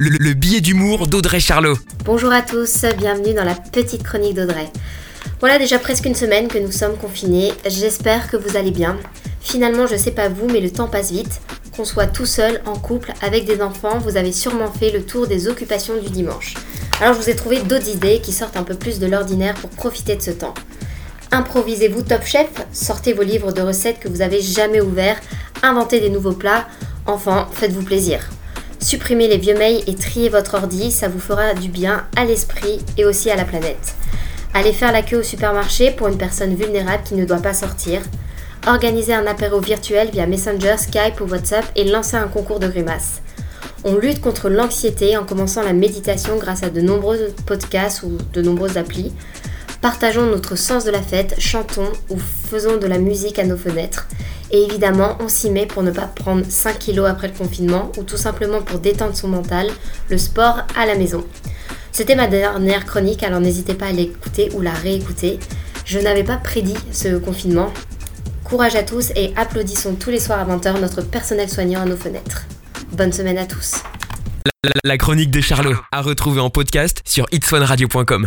le, le billet d'humour d'Audrey Charlot. Bonjour à tous, bienvenue dans la petite chronique d'Audrey. Voilà déjà presque une semaine que nous sommes confinés, j'espère que vous allez bien. Finalement, je sais pas vous, mais le temps passe vite. Qu'on soit tout seul, en couple, avec des enfants, vous avez sûrement fait le tour des occupations du dimanche. Alors je vous ai trouvé d'autres idées qui sortent un peu plus de l'ordinaire pour profiter de ce temps. Improvisez-vous top chef, sortez vos livres de recettes que vous avez jamais ouverts, inventez des nouveaux plats, enfin faites-vous plaisir. Supprimez les vieux mails et triez votre ordi, ça vous fera du bien à l'esprit et aussi à la planète. Allez faire la queue au supermarché pour une personne vulnérable qui ne doit pas sortir. Organisez un apéro virtuel via Messenger, Skype ou WhatsApp et lancez un concours de grimaces. On lutte contre l'anxiété en commençant la méditation grâce à de nombreux podcasts ou de nombreuses applis. Partageons notre sens de la fête, chantons ou faisons de la musique à nos fenêtres. Et évidemment, on s'y met pour ne pas prendre 5 kilos après le confinement ou tout simplement pour détendre son mental, le sport à la maison. C'était ma dernière chronique, alors n'hésitez pas à l'écouter ou la réécouter. Je n'avais pas prédit ce confinement. Courage à tous et applaudissons tous les soirs à 20h notre personnel soignant à nos fenêtres. Bonne semaine à tous. La, chronique de Charlot, à retrouver en podcast sur itswanradio.com.